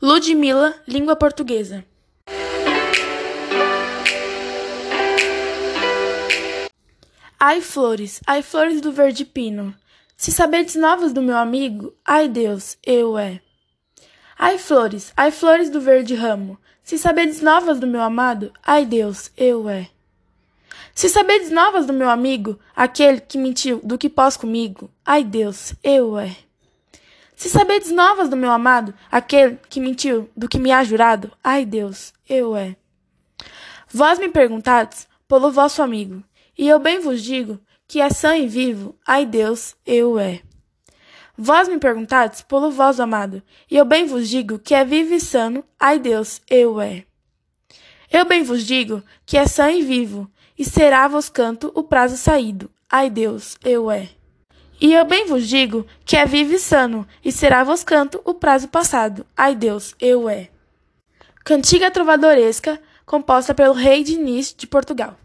Ludmila, língua portuguesa. Ai flores, ai flores do verde pino, se sabedes novas do meu amigo, ai Deus, eu é. Ai flores, ai flores do verde ramo, se sabedes novas do meu amado, ai Deus, eu é. Se sabedes novas do meu amigo, aquele que mentiu do que pós comigo, ai Deus, eu é. Se sabedes novas do meu amado, aquele que mentiu do que me há jurado, ai Deus, eu é. Vós me perguntades pelo vosso amigo, e eu bem vos digo que é sã e vivo, ai Deus, eu é. Vós me perguntades pelo vosso amado, e eu bem vos digo que é vivo e sano, ai Deus, eu é. Eu bem vos digo que é sã e vivo, e será vos canto o prazo saído, ai Deus, eu é. E eu bem vos digo que é vivo e sano, e será vos canto o prazo passado. Ai Deus, eu é. Cantiga trovadoresca, composta pelo rei Diniz de Portugal.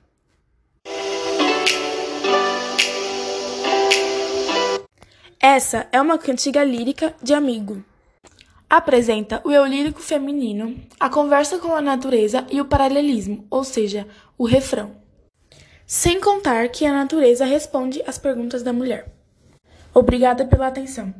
Essa é uma cantiga lírica de amigo. Apresenta o eu lírico feminino, a conversa com a natureza e o paralelismo, ou seja, o refrão. Sem contar que a natureza responde às perguntas da mulher. Obrigada pela atenção.